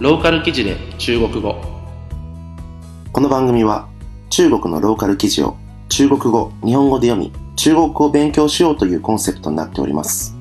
ローカル記事で中国語この番組は中国のローカル記事を中国語、日本語で読み、中国語を勉強しようというコンセプトになっております。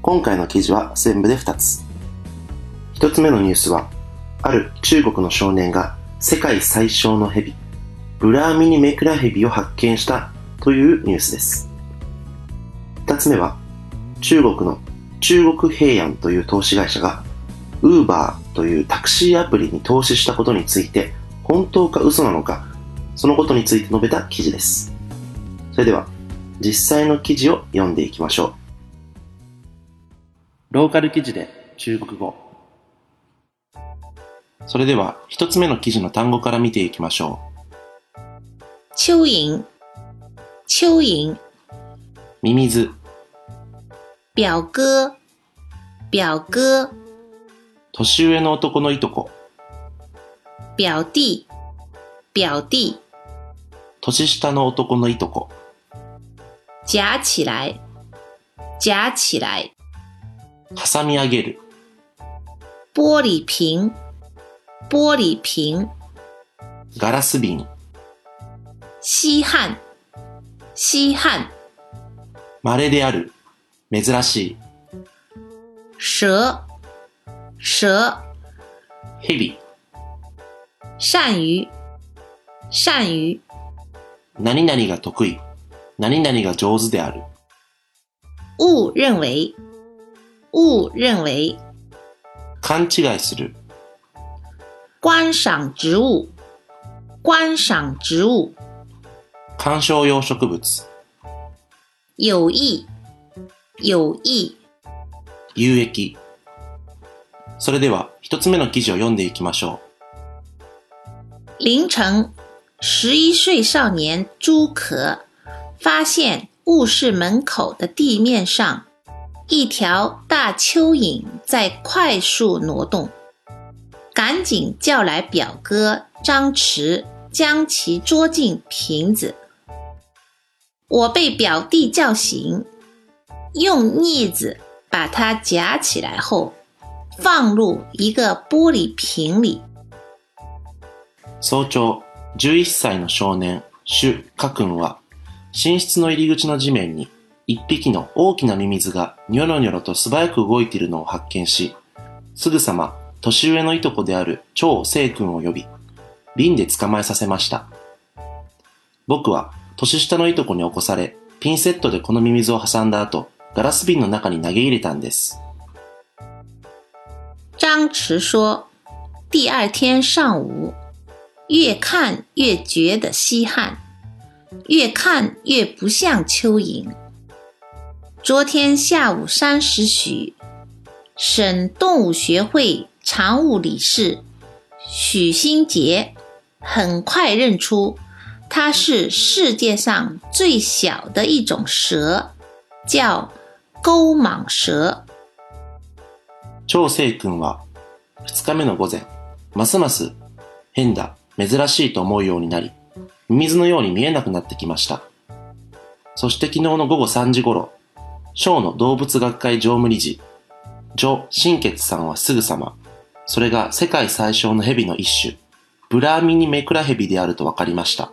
今回の記事は全部で2つ。1つ目のニュースは、ある中国の少年が世界最小のヘビ、ブラーミニメクラヘビを発見したというニュースです。2つ目は、中国の中国平安という投資会社が、ウーバーというタクシーアプリに投資したことについて、本当か嘘なのか、そのことについて述べた記事です。それでは、実際の記事を読んでいきましょローカル記事で中国語う。それでは、一つ目の記事の単語から見ていきましょ蚯蚓，蚯蚓，う。ミミズ、表哥，表哥，年上の男のいとこ、表。弟，表。弟，年下の男のいとこ、夹起来，夹起来，挟み上げる、玻璃瓶，玻璃瓶，ガラス瓶、稀罕，稀罕，稀である、珍しい、蛇，蛇，ヘビ、鳝鱼，鳝鱼，何々が得意、何々が上手である、误认为，误认为，勘違いする、观赏植物，观赏植物，観賞用植物、有益，有益。有益。それでは、一つ目の記事を読んでいきましょ凌晨，十一岁少年朱可发现卧室门口的地面上一条大蚯蚓在快速挪动，赶紧叫来表哥张弛，将其捉进瓶子。我被表弟叫醒，用镊子把它夹起来后， 放入一个玻璃瓶里。早朝、11歳の少年、シュ・カ君は、寝室の入り口の地面に、一匹の大きなミミズがニョロニョロと素早く動いているのを発見し、すぐさま、年上のいとこである張聖君を呼び、瓶で捕まえさせました。僕は、年下のいとこに起こされ、ピンセットでこのミミズを挟んだ後、ガラス瓶の中に投げ入れたんです。张弛说：“第二天上午，越看越觉得稀罕，越看越不像蚯蚓。昨天下午三时许，省动物学会常务理事许新杰很快认出它是世界上最小的一种蛇，叫钩蟒蛇。”張聖君は、二日目の午前、ますます変だ、珍しいと思うようになり、ミミズのように見えなくなってきました。そして昨日の午後3時頃、省の動物学会常務理事、ジ新傑さんはすぐさま、それが世界最小のヘビの一種、ブラーミニメクラヘビであると分かりました。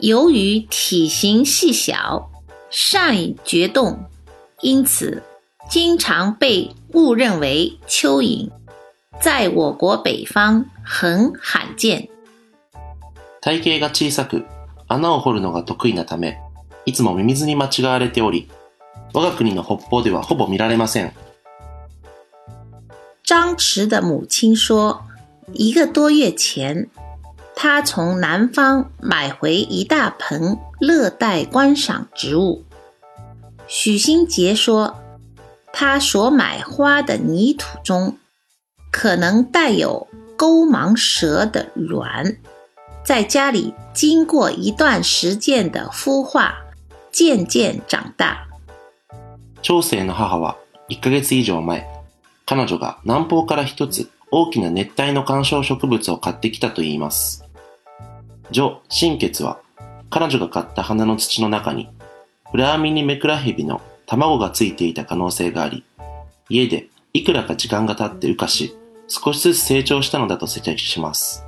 由于体型细小、善于决动，因此经常被误认为蚯蚓，在我国北方很罕见。体型が小さく、穴を掘るのが得意なため、いつもミミズに間違われており、我が国の北方ではほぼ見られません。张弛的母亲说，一个多月前，他从南方买回一大盆热带观赏植物。许新杰说， 他所买花的泥土中可能带有钩蟒蛇的卵，在家里经过一段时间的孵化，渐渐长大。長生の母は1ヶ月以上前、彼女が南方から一つ大きな熱帯の観賞植物を買ってきたと言います。ジョ・新血は彼女が買った花の土の中にフラーミニメクラヘビの 卵がついていた可能性があり、家でいくらか時間が経って羽化し、少しずつ成長したのだと説明します。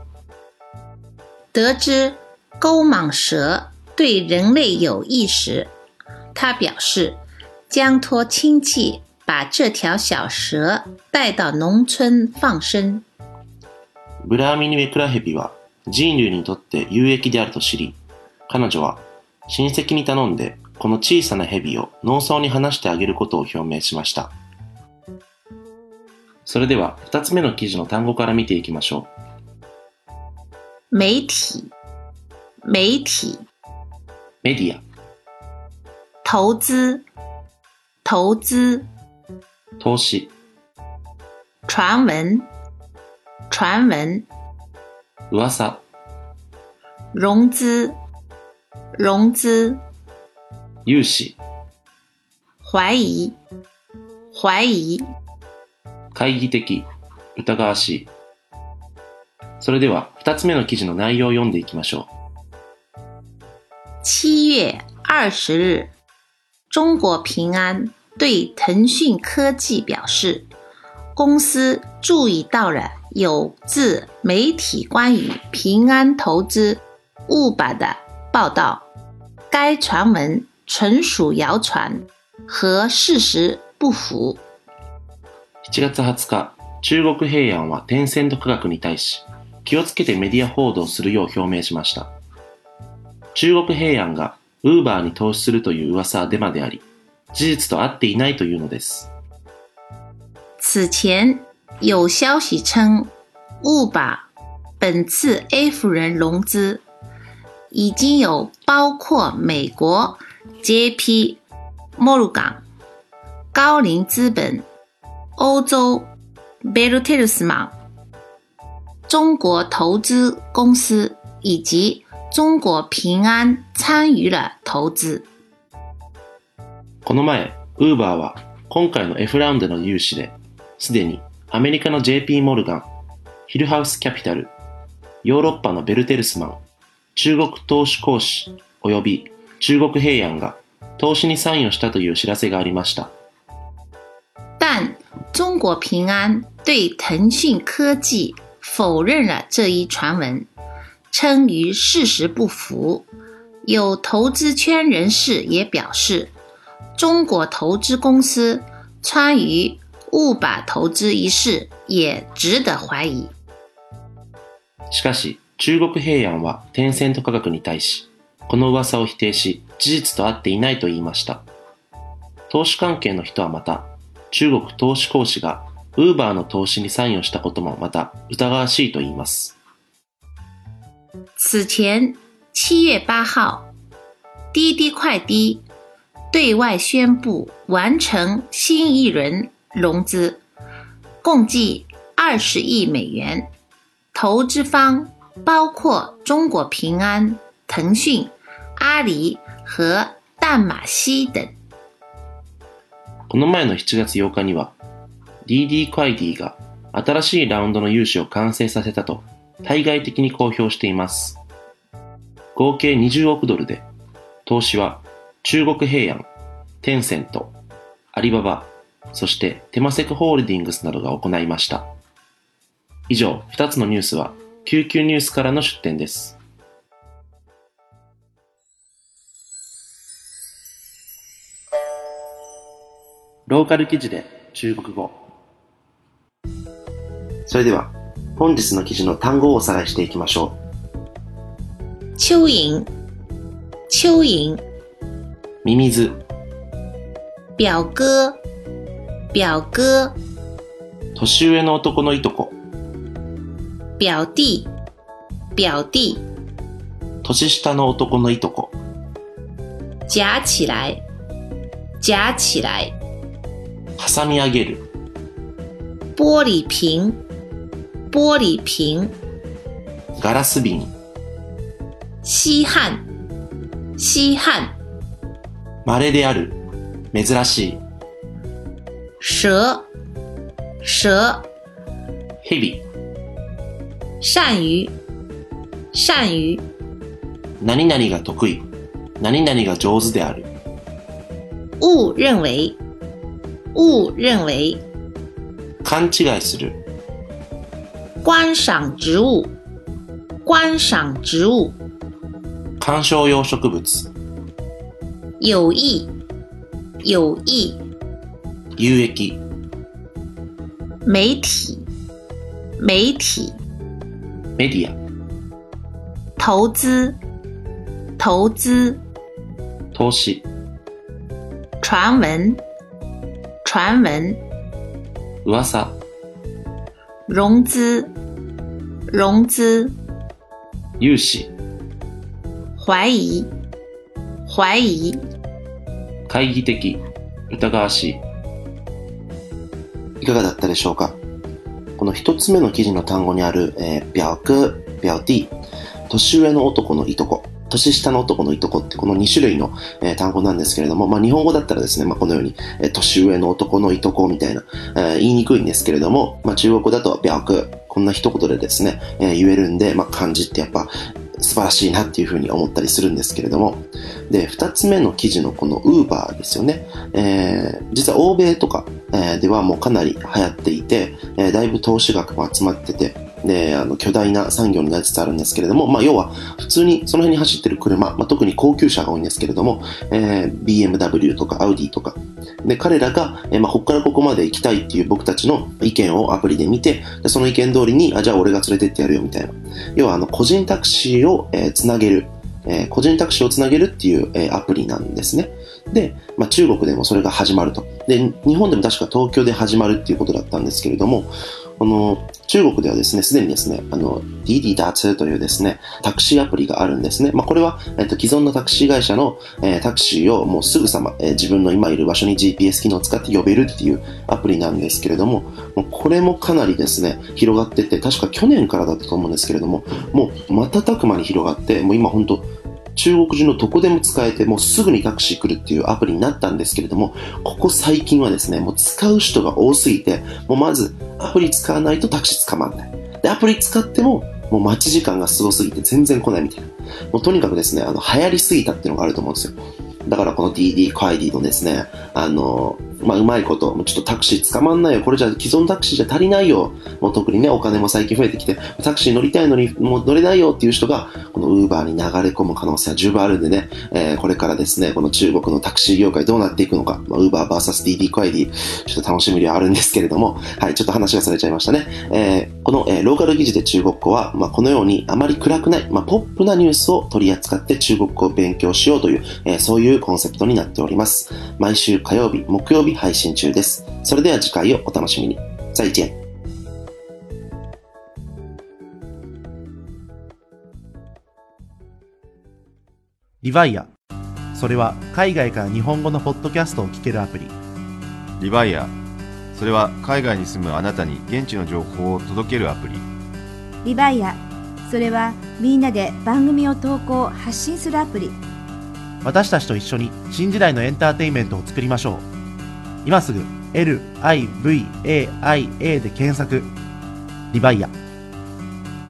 得知钩蟒蛇对人类有益时，他表示将托亲戚把这条小蛇带到农村放生。ブラーミニメクラヘビは人類にとって有益であると知り、彼女は親戚に頼んでこの小さなヘビを農村に放してあげることを表明しました。それでは二つ目の記事の単語から見ていきましょ媒体，媒体，う。メディア、投资，投资，投資、传闻，传闻，噂、融资，融资，融資、怀疑，怀疑。懐疑的、疑わしい。それでは二つ目の記事の内容を読んでいきましょ七月二十日，中国平安。对腾讯科技表示，公司注意到了有自媒体关于平安投资误把的报道，该传闻纯属谣传，和事实不符。う。7月20日、中国平安はテンセント科学に対し、気をつけてメディア報道するよう表明しました。中国平安がウーバーに投資するという噂はデマであり、事実と合っていないというのです。此前有消息称，误把本次 F 人融资已经有包括美国 JP Morgan、高瓴资本、欧洲 Bertelsmann、中国投资公司以及中国平安参与了投资。この前、ウーバーは今回の F ラウンドの融資で、すでにアメリカの JP モルガン、ヒルハウスキャピタル、ヨーロッパのベルテルスマン、中国投資公司及び中国平安が投資に参与したという知らせがありました。但中国平安对腾讯科技否认了这一传闻，称与事实不符。有投资圈人士也表示，中国投资公司参与误把投资一事也值得怀疑。しかし、中国平安はテンセント価格に対し、この噂を否定し、事実と合っていないと言いました。投資関係の人はまた、中国投資公司がウーバーの投資に参与したこともまた疑わしいと言います。此前七月八号，滴滴快滴对外宣布完成新一轮融资，共计二十亿美元，投资方包括中国平安、腾讯、阿里和淡马锡等。この前の7月8日には、DD クワイディが新しいラウンドの融資を完成させたと対外的に公表しています。合計20億ドルで、投資は中国平安、テンセント、アリババ、そしてテマセクホールディングスなどが行いました。以上、2つのニュースは、救急ニュースからの出展です。ローカル記事で中国語。それでは、本日の記事の単語をおさらいしていきましょ蚯蚓，蚯蚓，う。ミミズ、表哥，表哥，年上の男のいとこ、表弟，表弟。年下の男のいとこ、夹起来，夹起来，挟み上げる、玻璃瓶，玻璃瓶，ガラス瓶、稀罕，稀罕，稀である、珍しい、蛇，蛇，蛇、善于，善于，何々が得意、何々が上手である、误认为，误认为， 勘違いする、观赏植物，观赏植物，観賞用植物、有益，有益，有益、媒体，媒体，メディア、投资，投资，投資、传闻， 传闻，噂、融资，融资，融資、怀疑，怀疑，懐疑的、疑わしい。いかがだったでしょうか？この一つ目の記事の単語にある、えー、表哥、表弟、年上の男のいとこ、年下の男のいとこってこの2種類の、単語なんですけれども、まあ日本語だったらですね、まあこのように、年上の男のいとこみたいな、えー言いにくいんですけれども、まあ中国語だと表哥、こんな一言でですね、え言えるんで、まあ漢字ってやっぱ素晴らしいなっていうふうに思ったりするんですけれども、で、二つ目の記事のこのウーバーですよね。えー実は欧米とか、ではもうかなり流行っていて、えだいぶ投資額も集まってて、で、あの、巨大な産業になりつつあるんですけれども、まあ、要は、普通にその辺に走ってる車、まあ、特に高級車が多いんですけれども、えー BMW とか Audi とか、で、彼らが、えーまあ、ここからここまで行きたいっていう僕たちの意見をアプリで見て、でその意見通りに、あ、じゃあ俺が連れてってやるよみたいな。要は、あの、個人タクシーを、えーつなげる、えー個人タクシーをつなげるっていう、えーアプリなんですね。で、まあ、中国でもそれが始まると。で、日本でも確か東京で始まるっていうことだったんですけれども、この中国ではですね、すでにですね、あの、DD ダーツというですね、タクシーアプリがあるんですね。まあ、これは、えっと、既存のタクシー会社の、えータクシーをもうすぐさま、えー自分の今いる場所に GPS 機能を使って呼べるっていうアプリなんですけれども、もうこれもかなりですね、広がってて、確か去年からだったと思うんですけれども、もう瞬く間に広がって、もう今本当中国人のどこでも使えて、もうすぐにタクシー来るっていうアプリになったんですけれども、ここ最近はですね、もう使う人が多すぎて、もうまずアプリ使わないとタクシー捕まんない。で、アプリ使っても、もう待ち時間がすごすぎて全然来ないみたいな。もうとにかくですね、あの、流行りすぎたっていうのがあると思うんですよ。だからこの DD カイディのですね、あの、まあ、うまいこと、ちょっとタクシー捕まんないよ。これじゃ既存タクシーじゃ足りないよ。もう特にね、お金も最近増えてきて、タクシー乗りたいのにもう乗れないよっていう人が、このウーバーに流れ込む可能性は十分あるんでね、えーこれからですね、この中国のタクシー業界どうなっていくのか、まあ、ウーバー VS DD カイディ、ちょっと楽しみではあるんですけれども、はい、ちょっと話がされちゃいましたね。えーこの、えーローカル記事で中国語は、まあ、このようにあまり暗くない、まあ、ポップなニュースを取り扱って中国語を勉強しようという、えーそういうコンセプトになっております。毎週火曜日、木曜日配信中です。それでは次回をお楽しみに。再见。リヴァイア。それは海外から日本語のポッドキャストを聞けるアプリ。リバイアそれは海外に住むあなたに現地の情報を届けるアプリリバイアそれはみんなで番組を投稿発信するアプリ私たちと一緒に新時代のエンターテインメントを作りましょう。今すぐ LIVAIA で検索。リバイア。